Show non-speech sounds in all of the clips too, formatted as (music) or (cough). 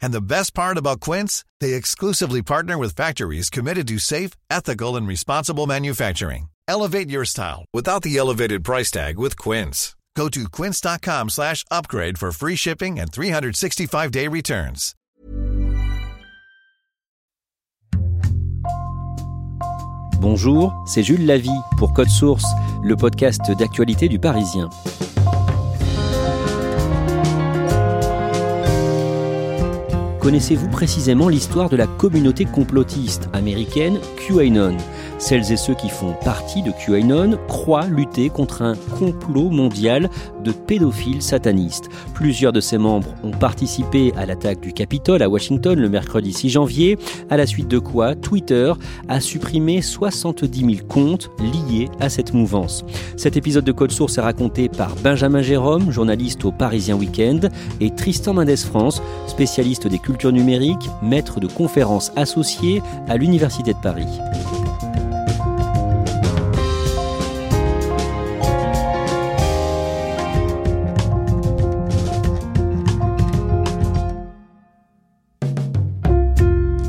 And the best part about Quince, they exclusively partner with factories committed to safe, ethical, and responsible manufacturing. Elevate your style without the elevated price tag with Quince. Go to quince.com slash upgrade for free shipping and 365-day returns. Bonjour, c'est Jules Lavie pour Code Source, le podcast d'actualité du Parisien. Connaissez-vous précisément l'histoire de la communauté complotiste américaine QAnon? Celles et ceux qui font partie de QAnon croient lutter contre un complot mondial de pédophiles satanistes. Plusieurs de ses membres ont participé à l'attaque du Capitole à Washington le mercredi 6 janvier, à la suite de quoi Twitter a supprimé 70 000 comptes liés à cette mouvance. Cet épisode de Code Source est raconté par Benjamin Jérôme, journaliste au Parisien Weekend, et Tristan Mendes France, spécialiste des cultures numériques, maître de conférences associé à l'Université de Paris.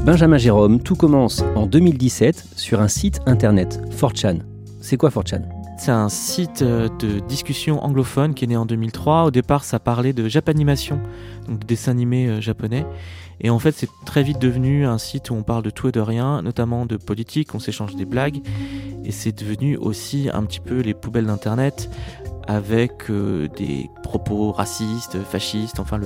Benjamin Jérôme, tout commence en 2017 sur un site internet, 4chan. C'est quoi 4chan c'est un site euh, de discussion anglophone qui est né en 2003. Au départ, ça parlait de Japanimation, donc de dessins animés euh, japonais. Et en fait, c'est très vite devenu un site où on parle de tout et de rien, notamment de politique, on s'échange des blagues. Et c'est devenu aussi un petit peu les poubelles d'Internet avec euh, des propos racistes, fascistes, enfin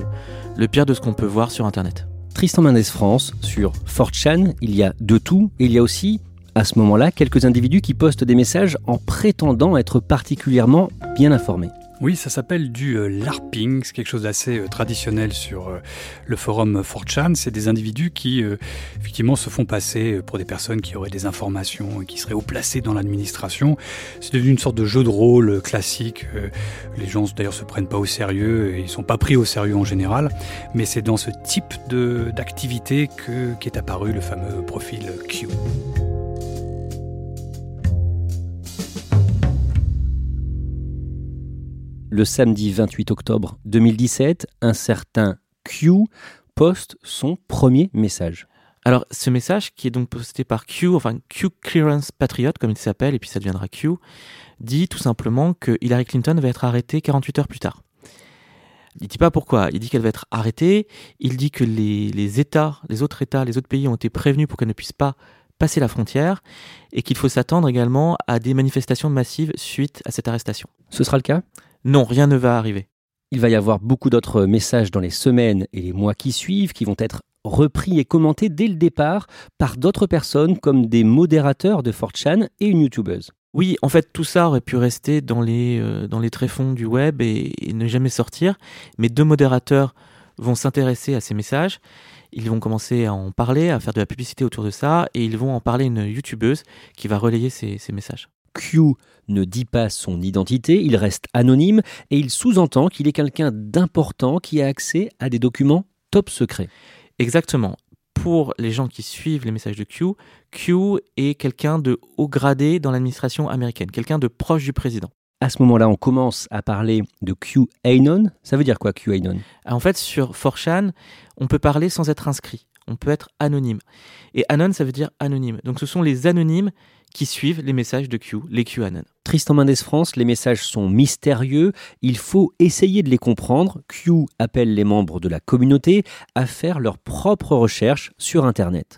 le, pire de ce qu'on peut voir sur Internet. Tristan Mendes France, sur 4chan, il y a de tout, et il y a aussi, à ce moment-là, quelques individus qui postent des messages en prétendant être particulièrement bien informés. Oui, ça s'appelle du euh, LARPing, c'est quelque chose d'assez euh, traditionnel sur euh, le forum 4chan. C'est des individus qui, effectivement, se font passer pour des personnes qui auraient des informations et qui seraient haut placées dans l'administration. C'est devenu une sorte de jeu de rôle classique. Les gens, d'ailleurs, se prennent pas au sérieux et ils sont pas pris au sérieux en général. Mais c'est dans ce type d'activité qu'est apparu le fameux profil Q. le samedi 28 octobre 2017, un certain Q poste son premier message. Alors, ce message, qui est donc posté par Q, enfin Q Clearance Patriot, comme il s'appelle, et puis ça deviendra Q, dit tout simplement que Hillary Clinton va être arrêtée 48 heures plus tard. Il dit pas pourquoi, il dit qu'elle va être arrêtée, il dit que les, les États, les autres États, les autres pays ont été prévenus pour qu'elle ne puisse pas passer la frontière, et qu'il faut s'attendre également à des manifestations massives suite à cette arrestation. Ce sera le cas? Non, rien ne va arriver. Il va y avoir beaucoup d'autres messages dans les semaines et les mois qui suivent qui vont être repris et commentés dès le départ par d'autres personnes comme des modérateurs de 4chan et une youtubeuse. Oui, en fait, tout ça aurait pu rester dans les, euh, dans les tréfonds du web et, ne jamais sortir, mais deux modérateurs vont s'intéresser à ces messages, ils vont commencer à en parler, à faire de la publicité autour de ça, et ils vont en parler à une youtubeuse qui va relayer ces messages. Q ne dit pas son identité, il reste anonyme et il sous-entend qu'il est quelqu'un d'important qui a accès à des documents top secrets. Exactement. Pour les gens qui suivent les messages de Q, Q est quelqu'un de haut gradé dans l'administration américaine, quelqu'un de proche du président. À ce moment-là, on commence à parler de QAnon. Ça veut dire quoi QAnon En fait, sur 4chan, on peut parler sans être inscrit. On peut être anonyme. Et anon, ça veut dire anonyme. Donc ce sont les anonymes qui suivent les messages de Q, les QAnon. Tristan Mendes France, les messages sont mystérieux, il faut essayer de les comprendre. Q appelle les membres de la communauté à faire leurs propres recherches sur Internet.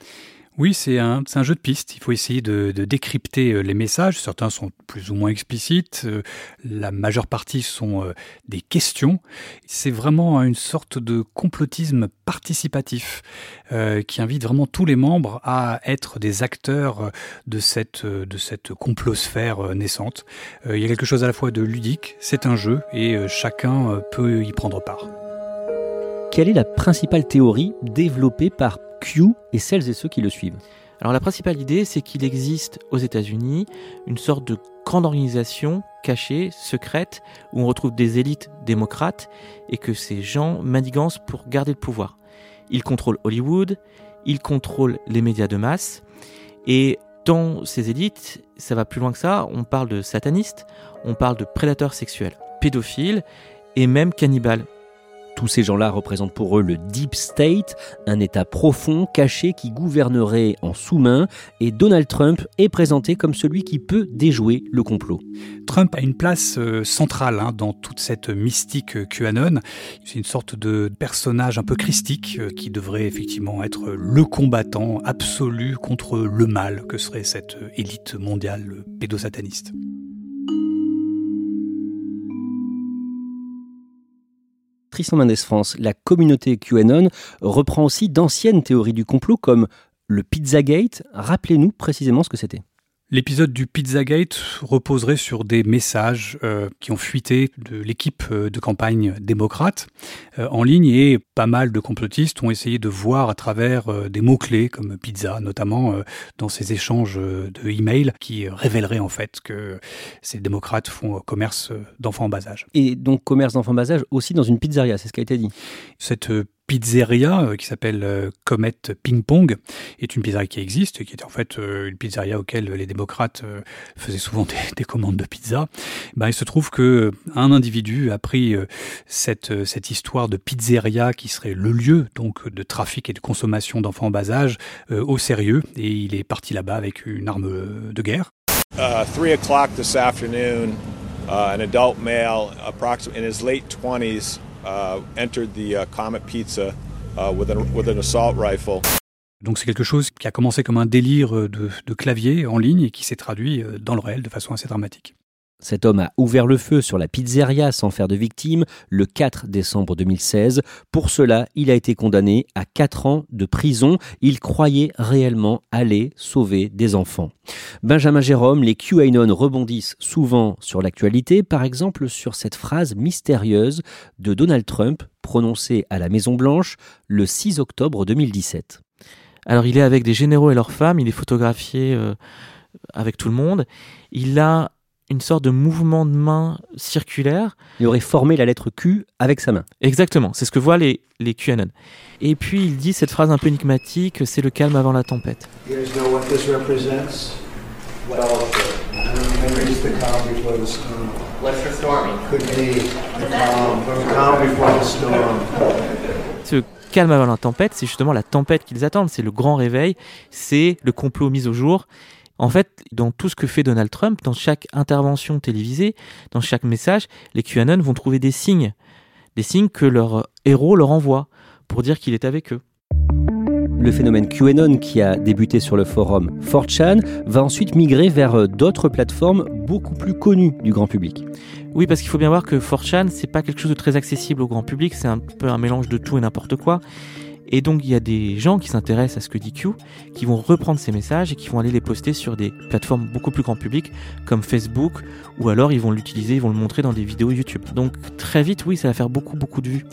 Oui, c'est un, jeu de pistes. Il faut essayer de, décrypter euh, les messages. Certains sont plus ou moins explicites. Euh, la majeure partie sont euh, des questions. C'est vraiment une sorte de complotisme participatif qui invite vraiment tous les membres à être des acteurs de cette, de cette complosphère naissante. il y a quelque chose à la fois de ludique, c'est un jeu et chacun peut y prendre part. Quelle est la principale théorie développée par Q et celles et ceux qui le suivent? Alors la principale idée, c'est qu'il existe aux États-Unis une sorte de grande organisation cachée, secrète, où on retrouve des élites démocrates et que ces gens manigancent pour garder le pouvoir. Ils contrôlent Hollywood, ils contrôlent les médias de masse et dans ces élites, ça va plus loin que ça, on parle de satanistes, on parle de prédateurs sexuels, pédophiles et même cannibales. Tous ces gens-là représentent pour eux le Deep State, un État profond, caché, qui gouvernerait en sous-main, et Donald Trump est présenté comme celui qui peut déjouer le complot. Trump a une place euh, centrale hein, dans toute cette mystique euh, QAnon. C'est une sorte de personnage un peu christique euh, qui devrait effectivement être le combattant absolu contre le mal que serait cette élite mondiale pédosataniste. Tristan Mendes France, la communauté QAnon reprend aussi d'anciennes théories du complot comme le Pizzagate. Rappelez-nous précisément ce que c'était. L'épisode du Pizzagate reposerait sur des messages euh, qui ont fuité de l'équipe euh, de campagne démocrate euh, en ligne et pas mal de complotistes ont essayé de voir à travers des mots-clés comme pizza, notamment dans ces échanges de emails qui révéleraient en fait que ces démocrates font commerce d'enfants en bas âge. Et donc commerce d'enfants en bas âge aussi dans une pizzeria, c'est ce qui a été dit. Cette pizzeria euh, qui s'appelle euh, Comet Ping Pong est une pizzeria qui existe, qui était en fait euh, une pizzeria auquel les démocrates faisaient souvent (laughs) des, commandes de pizza. Ben, il se trouve que un individu a pris cette, cette histoire de pizzeria qui serait le lieu donc de trafic et de consommation d'enfants en bas âge au sérieux et il est parti là-bas avec une arme de guerre. Uh, 3 o'clock this afternoon, uh, an adult male, in his late 20s, Uh, entered the uh, Comet Pizza uh, with an, assault rifle. Donc c'est quelque chose qui a commencé comme un délire de, de clavier en ligne et qui s'est traduit euh, dans le réel de façon assez dramatique. Cet homme a ouvert le feu sur la pizzeria sans faire de victime le 4 décembre 2016. Pour cela, il a été condamné à 4 ans de prison. Il croyait réellement aller sauver des enfants. Benjamin Jérôme, les QAnon rebondissent souvent sur l'actualité, par exemple sur cette phrase mystérieuse de Donald Trump prononcée à la Maison Blanche le 6 octobre 2017. Alors il est avec des généraux et leurs femmes, il est photographié euh, avec tout le monde. Il a une sorte de mouvement de main circulaire. Il aurait formé la lettre Q avec sa main. Exactement, c'est ce que voient les, les QAnon. Et puis il dit cette phrase un peu énigmatique, c'est le calme avant la tempête. Ce calme avant la tempête, c'est justement la tempête qu'ils attendent, c'est le grand réveil, c'est le complot mis au jour. En fait, dans tout ce que fait Donald Trump, dans chaque intervention télévisée, dans chaque message, les QAnon vont trouver des signes, des signes que leur héros leur envoie pour dire qu'il est avec eux. Le phénomène QAnon qui a débuté sur le forum 4chan va ensuite migrer vers d'autres plateformes beaucoup plus connues du grand public. Oui, parce qu'il faut bien voir que 4chan, c'est pas quelque chose de très accessible au grand public, c'est un peu un mélange de tout et n'importe quoi. Et donc il y a des gens qui s'intéressent à ce que dit Q, qui vont reprendre ces messages et qui vont aller les poster sur des plateformes beaucoup plus grand public comme Facebook, ou alors ils vont l'utiliser, ils vont le montrer dans des vidéos YouTube. Donc très vite, oui, ça va faire beaucoup beaucoup de vues.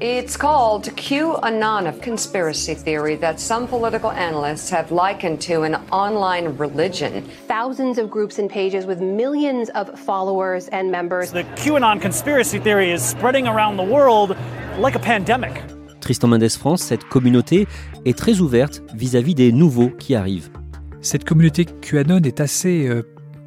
It's called QAnon, a conspiracy theory that some political analysts have likened to an online religion. Thousands of groups and pages with millions of followers and members. The QAnon conspiracy theory is spreading around the world like a pandemic. Tristan Mendes France, cette communauté est très ouverte vis-à-vis des nouveaux qui arrivent. Cette communauté QAnon est assez euh,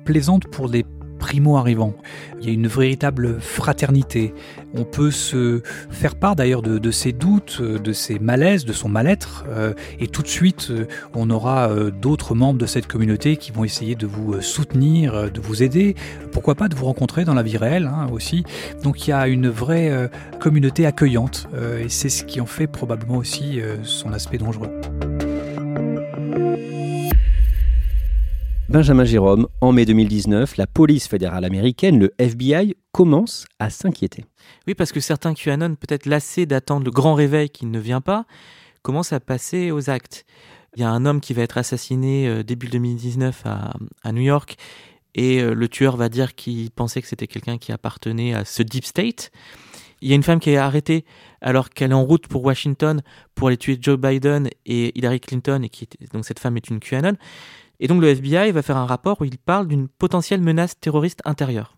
plaisante pour les primo-arrivants. Il y a une véritable fraternité. On peut se faire part d'ailleurs de, ses doutes, de ses malaises, de son mal-être, euh, et tout de suite, euh, on aura d'autres membres de cette communauté qui vont essayer de vous soutenir, de vous aider, pourquoi pas de vous rencontrer dans la vie réelle hein, aussi. Donc il y a une vraie communauté accueillante, et c'est ce qui en fait probablement aussi son aspect dangereux. Benjamin Jérôme, en mai 2019, la police fédérale américaine, le FBI, commence à s'inquiéter. Oui, parce que certains QAnon, peut-être lassés d'attendre le grand réveil qui ne vient pas, commencent à passer aux actes. Il y a un homme qui va être assassiné euh, début 2019 à, New York et euh, le tueur va dire qu'il pensait que c'était quelqu'un qui appartenait à ce deep state. Il y a une femme qui est arrêtée alors qu'elle est en route pour Washington pour aller tuer Joe Biden et Hillary Clinton, et donc cette femme est une QAnon. Et donc le FBI va faire un rapport où il parle d'une potentielle menace terroriste intérieure.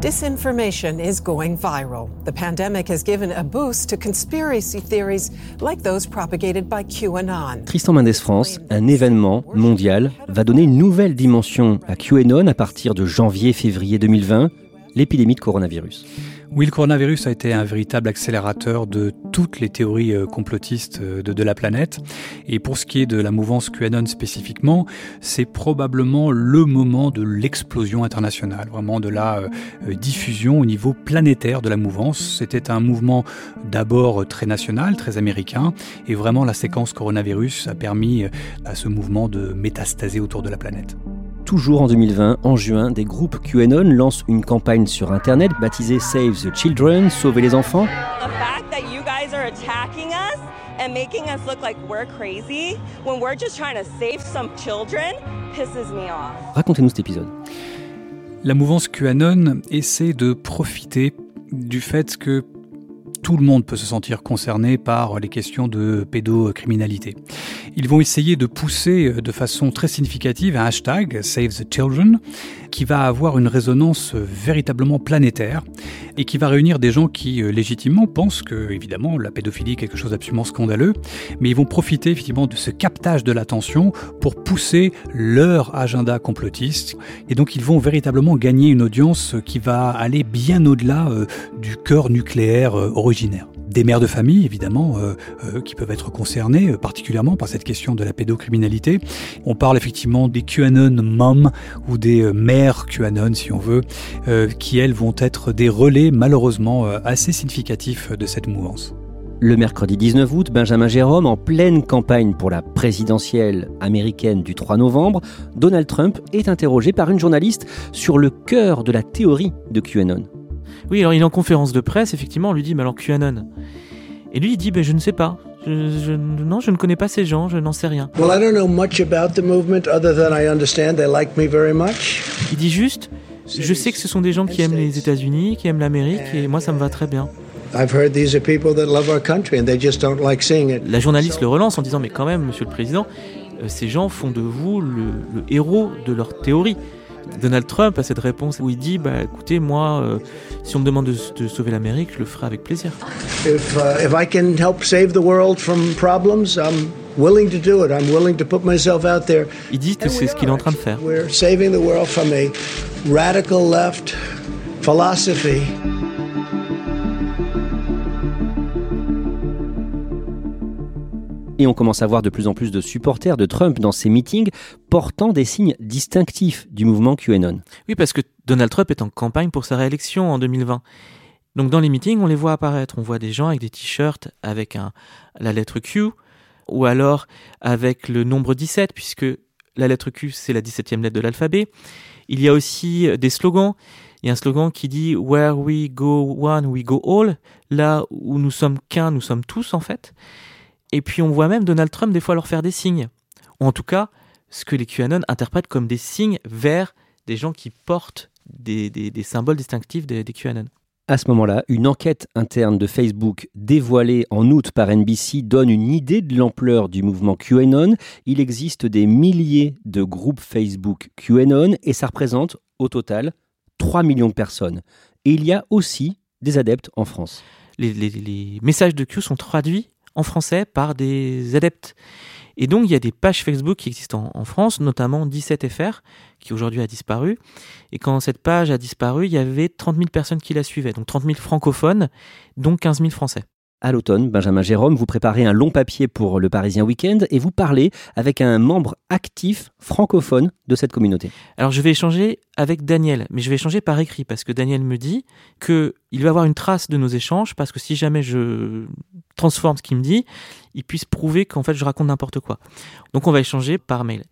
Disinformation is going viral. The pandemic has given a boost to conspiracy theories like those propagated by QAnon. Tristan Mendes France, un événement mondial, va donner une nouvelle dimension à QAnon à partir de janvier-février 2020, l'épidémie de coronavirus. Oui, le coronavirus a été un véritable accélérateur de toutes les théories euh, complotistes euh, de, la planète. Et pour ce qui est de la mouvance QAnon spécifiquement, c'est probablement le moment de l'explosion internationale, vraiment de la euh, diffusion au niveau planétaire de la mouvance. C'était un mouvement d'abord très national, très américain, et vraiment la séquence coronavirus a permis à ce mouvement de métastaser autour de la planète. Toujours en 2020, en juin, des groupes QAnon lancent une campagne sur Internet baptisée Save the Children, Sauver les enfants. Racontez-nous cet épisode. La mouvance QAnon essaie de profiter du fait que tout le monde peut se sentir concerné par les questions de pédocriminalité. Ils vont essayer de pousser de façon très significative un hashtag Save the Children qui va avoir une résonance véritablement planétaire et qui va réunir des gens qui euh, légitimement pensent que évidemment la pédophilie est quelque chose d'absolument scandaleux, mais ils vont profiter effectivement de ce captage de l'attention pour pousser leur agenda complotiste et donc ils vont véritablement gagner une audience qui va aller bien au-delà euh, du cœur nucléaire euh, des mères de famille, évidemment, euh, euh, qui peuvent être concernées euh, particulièrement par cette question de la pédocriminalité. On parle effectivement des QAnon moms ou des mères QAnon, si on veut, qui elles vont être des relais malheureusement assez significatifs de cette mouvance. Le mercredi 19 août, Benjamin Jérôme, en pleine campagne pour la présidentielle américaine du 3 novembre, Donald Trump est interrogé par une journaliste sur le cœur de la théorie de QAnon. Oui, alors il est en conférence de presse, effectivement, on lui dit, mais alors QAnon? Et lui, il dit, ben, je ne sais pas. Je, non, je ne connais pas ces gens, je n'en sais rien. Il dit juste, je sais que ce sont des gens qui aiment les États-Unis, qui aiment l'Amérique, et moi, ça me va très bien. La journaliste le relance en disant, mais quand même, Monsieur le Président, euh, ces gens font de vous le héros de leur théorie. Donald Trump a cette réponse où il dit bah écoutez moi euh, si on me demande de, sauver l'Amérique je le ferai avec plaisir. If, uh, if I can help save the world from problems, I'm willing to do it. I'm willing to put myself out there. Il dit que c'est ce qu'il est en train de faire. We're saving the world from a radical left philosophy. Et on commence à voir de plus en plus de supporters de Trump dans ses meetings portant des signes distinctifs du mouvement QAnon. Oui, parce que Donald Trump est en campagne pour sa réélection en 2020. Donc dans les meetings, on les voit apparaître. On voit des gens avec des t-shirts avec la lettre Q, ou alors avec le nombre 17, puisque la lettre Q, c'est la 17e lettre de l'alphabet. Il y a aussi des slogans. Il y a un slogan qui dit Where we go one, we go all. Là où nous sommes qu'un, nous sommes tous en fait. Et puis on voit même Donald Trump des fois leur faire des signes. Ou en tout cas, ce que les QAnon interprètent comme des signes vers des gens qui portent des, symboles distinctifs des, des QAnon. À ce moment-là, une enquête interne de Facebook dévoilée en août par NBC donne une idée de l'ampleur du mouvement QAnon. Il existe des milliers de groupes Facebook QAnon et ça représente au total 3 millions de personnes. Et il y a aussi des adeptes en France. Les, les messages de Q sont traduits en français par des adeptes. Et donc, il y a des pages Facebook qui existent en, France, notamment 17FR, qui aujourd'hui a disparu. Et quand cette page a disparu, il y avait 30 000 personnes qui la suivaient, donc 30 000 francophones, donc 15 000 français. À l'automne, Benjamin Jérôme, vous préparez un long papier pour le Parisien Week-end et vous parlez avec un membre actif francophone de cette communauté. Alors je vais échanger avec Daniel, mais je vais échanger par écrit parce que Daniel me dit que il va avoir une trace de nos échanges parce que si jamais je transforme ce qu'il me dit, il puisse prouver qu'en fait je raconte n'importe quoi. Donc on va échanger par mail.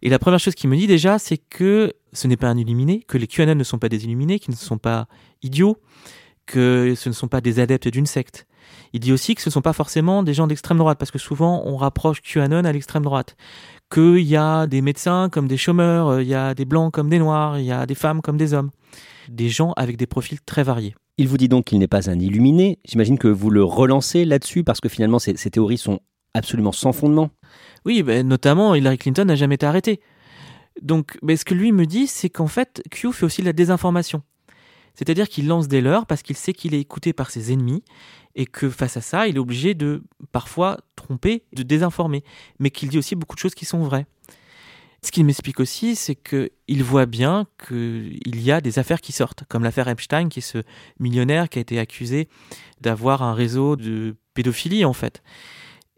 Et la première chose qu'il me dit déjà, c'est que ce n'est pas un illuminé, que les QAnon ne sont pas des illuminés, qu'ils ne sont pas idiots, que ce ne sont pas des adeptes d'une secte. Il dit aussi que ce ne sont pas forcément des gens d'extrême droite, parce que souvent on rapproche QAnon à l'extrême droite. Qu'il y a des médecins comme des chômeurs, il y a des blancs comme des noirs, il y a des femmes comme des hommes. Des gens avec des profils très variés. Il vous dit donc qu'il n'est pas un illuminé. J'imagine que vous le relancez là-dessus parce que finalement ces, théories sont absolument sans fondement. Oui, ben, notamment Hillary Clinton n'a jamais été arrêtée. Donc ben, ce que lui me dit, c'est qu'en fait, Q fait aussi de la désinformation. C'est-à-dire qu'il lance des leurres parce qu'il sait qu'il est écouté par ses ennemis et que face à ça, il est obligé de parfois tromper, de désinformer, mais qu'il dit aussi beaucoup de choses qui sont vraies. Ce qu'il m'explique aussi, c'est qu'il voit bien qu'il y a des affaires qui sortent, comme l'affaire Epstein, qui est ce millionnaire qui a été accusé d'avoir un réseau de pédophilie, en fait.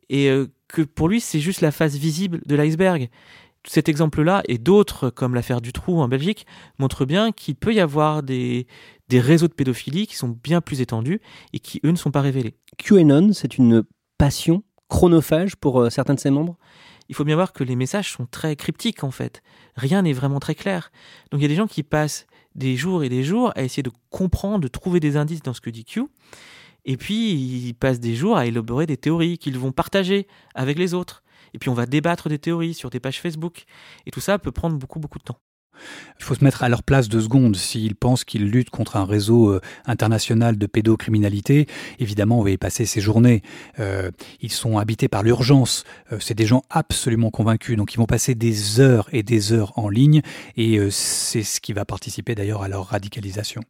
Et euh, que pour lui, c'est juste la face visible de l'iceberg. Cet exemple-là et d'autres, comme l'affaire du trou en Belgique, montrent bien qu'il peut y avoir des, des réseaux de pédophilie qui sont bien plus étendus et qui, eux, ne sont pas révélés. QAnon, c'est une passion chronophage pour euh, certains de ses membres? Il faut bien voir que les messages sont très cryptiques en fait. Rien n'est vraiment très clair. Donc il y a des gens qui passent des jours et des jours à essayer de comprendre, de trouver des indices dans ce que dit Q. Et puis ils passent des jours à élaborer des théories qu'ils vont partager avec les autres. Et puis on va débattre des théories sur des pages Facebook. Et tout ça peut prendre beaucoup beaucoup de temps. Il faut se mettre à leur place deux secondes. S'ils pensent qu'ils luttent contre un réseau euh, international de pédocriminalité, évidemment, on va y passer ces journées. Euh, ils sont habités par l'urgence. Euh, c'est des gens absolument convaincus. Donc, ils vont passer des heures et des heures en ligne. Et c'est ce qui va participer d'ailleurs à leur radicalisation.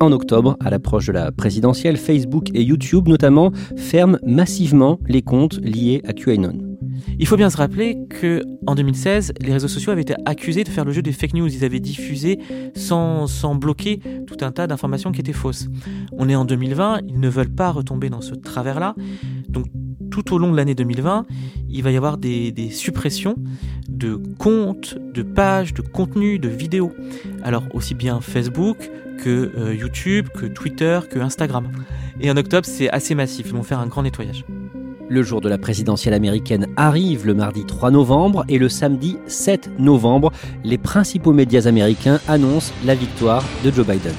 En octobre, à l'approche de la présidentielle, Facebook et YouTube notamment ferment massivement les comptes liés à QAnon. Il faut bien se rappeler que en 2016, les réseaux sociaux avaient été accusés de faire le jeu des fake news. Ils avaient diffusé sans, sans bloquer tout un tas d'informations qui étaient fausses. On est en 2020, ils ne veulent pas retomber dans ce travers-là. Donc tout au long de l'année 2020, il va y avoir des, suppressions de comptes, de pages, de contenus, de vidéos. Alors aussi bien Facebook que euh, YouTube, que Twitter, que Instagram. Et en octobre, c'est assez massif. Ils vont faire un grand nettoyage. Le jour de la présidentielle américaine arrive le mardi 3 novembre et le samedi 7 novembre, les principaux médias américains annoncent la victoire de Joe Biden.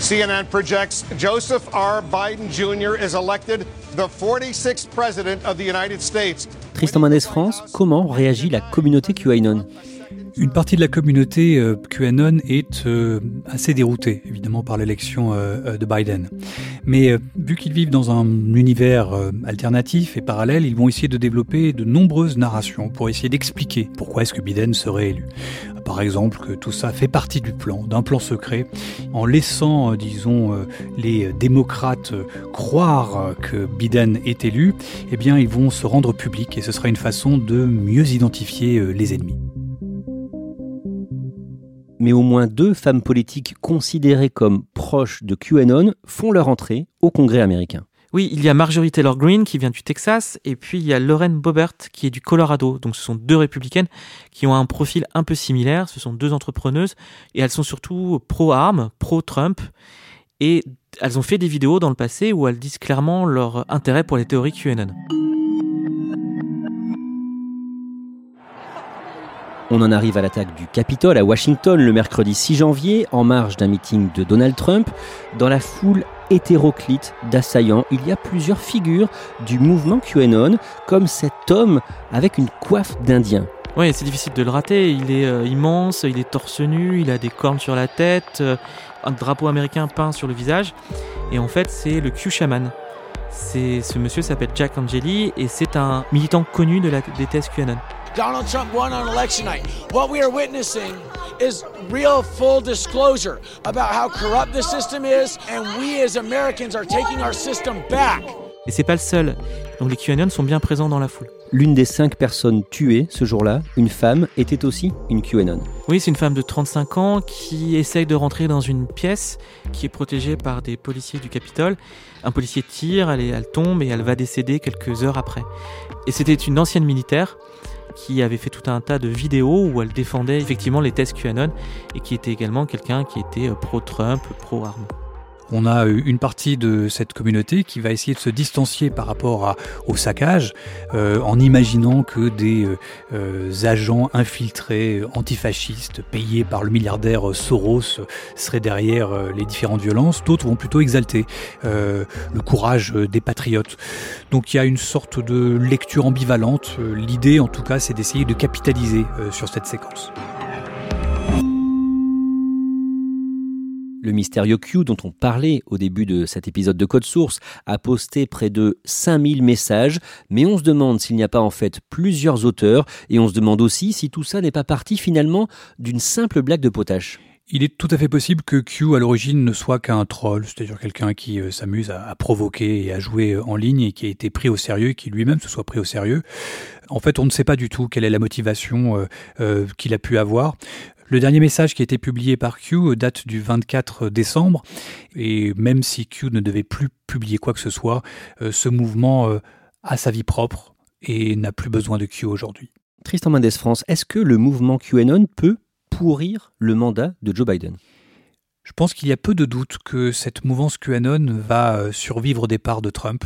CNN projects Joseph R. Biden Jr. is elected the 46th president of the United States. Tristan Mendes France, comment réagit la communauté QAnon? Une partie de la communauté euh, QAnon est euh, assez déroutée, évidemment, par l'élection euh, de Biden. Mais vu qu'ils vivent dans un univers alternatif et parallèle, ils vont essayer de développer de nombreuses narrations pour essayer d'expliquer pourquoi est-ce que Biden serait élu. Par exemple, que tout ça fait partie du plan, d'un plan secret, en laissant, disons, les démocrates croire que Biden est élu, eh bien, ils vont se rendre publics et ce sera une façon de mieux identifier les ennemis mais au moins deux femmes politiques considérées comme proches de QAnon font leur entrée au Congrès américain. Oui, il y a Marjorie Taylor Greene qui vient du Texas et puis il y a Lauren Boebert qui est du Colorado. Donc ce sont deux républicaines qui ont un profil un peu similaire. Ce sont deux entrepreneuses et elles sont surtout pro-armes, pro-Trump. Et elles ont fait des vidéos dans le passé où elles disent clairement leur intérêt pour les théories QAnon. On en arrive à l'attaque du Capitole à Washington le mercredi 6 janvier, en marge d'un meeting de Donald Trump. Dans la foule hétéroclite d'assaillants, il y a plusieurs figures du mouvement QAnon, comme cet homme avec une coiffe d'Indien. Oui, c'est difficile de le rater. Il est euh, immense, il est torse nu, il a des cornes sur la tête, euh, un drapeau américain peint sur le visage. Et en fait, c'est le Q Shaman. ce monsieur s'appelle Jack Angeli et c'est un militant connu de la, des thèses QAnon. Donald Trump won on election night. What we are witnessing is real full disclosure about how corrupt the system is, and we as Americans are taking our system back. Et c'est pas le seul. Donc les QAnon sont bien présents dans la foule. L'une des cinq personnes tuées ce jour-là, une femme, était aussi une QAnon. Oui, c'est une femme de 35 ans qui essaye de rentrer dans une pièce qui est protégée par des policiers du Capitole. Un policier tire, elle, elle tombe et elle va décéder quelques heures après. Et c'était une ancienne militaire qui avait fait tout un tas de vidéos où elle défendait effectivement les thèses QAnon et qui était également quelqu'un qui était euh, pro-Trump, pro-armes on a une partie de cette communauté qui va essayer de se distancier par rapport au saccage euh, en imaginant que des euh, euh, agents infiltrés antifascistes payés par le milliardaire Soros seraient derrière les différentes violences. D'autres vont plutôt exalter le courage des patriotes. Donc il y a une sorte de lecture ambivalente. L'idée en tout cas c'est d'essayer de capitaliser sur cette séquence. Le mystérieux Q dont on parlait au début de cet épisode de Code Source a posté près de 5000 messages, mais on se demande s'il n'y a pas en fait plusieurs auteurs, et on se demande aussi si tout ça n'est pas parti finalement d'une simple blague de potache. Il est tout à fait possible que Q à l'origine ne soit qu'un troll, c'est-à-dire quelqu'un qui euh, s'amuse à, provoquer et à jouer euh, en ligne et qui a été pris au sérieux et qui lui-même se soit pris au sérieux. En fait, on ne sait pas du tout quelle est la motivation euh, qu'il a pu avoir. Le dernier message qui a été publié par Q date du 24 décembre, et même si Q ne devait plus publier quoi que ce soit, ce mouvement a sa vie propre et n'a plus besoin de Q aujourd'hui. Tristan Mendes France, est-ce que le mouvement QAnon peut pourrir le mandat de Joe Biden? Je pense qu'il y a peu de doute que cette mouvance QAnon va euh, survivre au départ de Trump.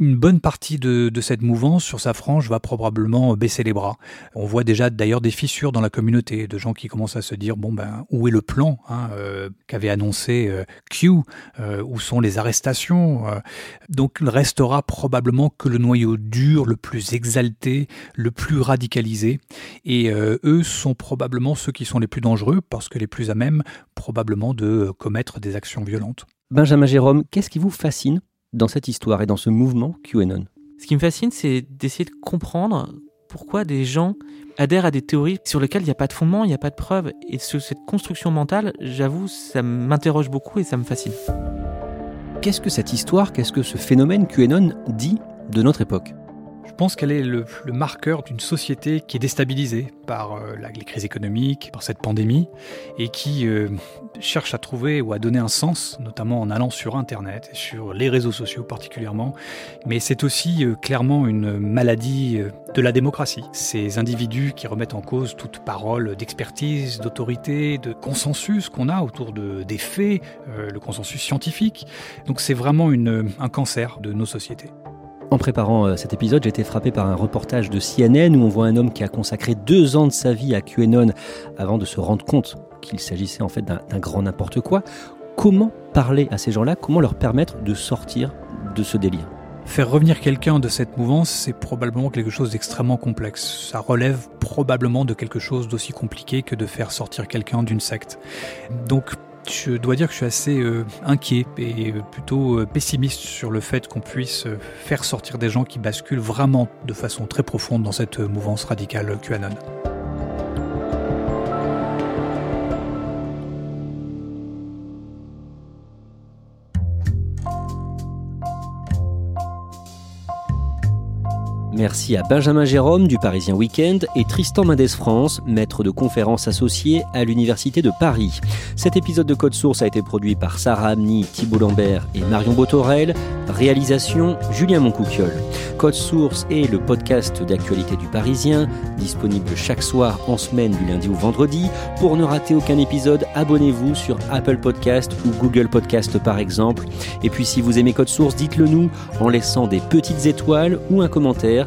Une bonne partie de, cette mouvance sur sa frange va probablement baisser les bras. On voit déjà d'ailleurs des fissures dans la communauté, de gens qui commencent à se dire bon ben où est le plan hein, euh, qu'avait annoncé euh, Q, où sont les arrestations. donc il restera probablement que le noyau dur, le plus exalté, le plus radicalisé, et eux sont probablement ceux qui sont les plus dangereux parce que les plus à même probablement de commettre des actions violentes. Benjamin Jérôme, qu'est-ce qui vous fascine dans cette histoire et dans ce mouvement QAnon? Ce qui me fascine, c'est d'essayer de comprendre pourquoi des gens adhèrent à des théories sur lesquelles il n'y a pas de fondement, il n'y a pas de preuve. Et cette construction mentale, j'avoue, ça m'interroge beaucoup et ça me fascine. Qu'est-ce que cette histoire, qu'est-ce que ce phénomène QAnon dit de notre époque? Je pense qu'elle est le, marqueur d'une société qui est déstabilisée par euh, les crises économiques, par cette pandémie, et qui euh, cherche à trouver ou à donner un sens, notamment en allant sur Internet et sur les réseaux sociaux particulièrement. Mais c'est aussi euh, clairement une maladie de la démocratie. Ces individus qui remettent en cause toute parole d'expertise, d'autorité, de consensus qu'on a autour de, des faits, le consensus scientifique. Donc c'est vraiment un cancer de nos sociétés. En préparant euh, cet épisode, j'ai été frappé par un reportage de CNN où on voit un homme qui a consacré deux ans de sa vie à QAnon avant de se rendre compte qu'il s'agissait en fait d'un grand n'importe quoi. Comment parler à ces gens-là? Comment leur permettre de sortir de ce délire? Faire revenir quelqu'un de cette mouvance, c'est probablement quelque chose d'extrêmement complexe. Ça relève probablement de quelque chose d'aussi compliqué que de faire sortir quelqu'un d'une secte. Donc je dois dire que je suis assez euh, inquiet et plutôt euh, pessimiste sur le fait qu'on puisse euh, faire sortir des gens qui basculent vraiment de façon très profonde dans cette mouvance radicale QAnon. Merci à Benjamin Jérôme du Parisien Weekend et Tristan Mendes France, maître de conférences associé à l'Université de Paris. Cet épisode de Code Source a été produit par Sarah Amni, Thibault Lambert et Marion Botorel. Réalisation Julien Moncouquiol. Code Source est le podcast d'actualité du Parisien, disponible chaque soir en semaine du lundi au vendredi. Pour ne rater aucun épisode, abonnez-vous sur Apple Podcast ou Google Podcast par exemple. Et puis si vous aimez Code Source, dites-le nous en laissant des petites étoiles ou un commentaire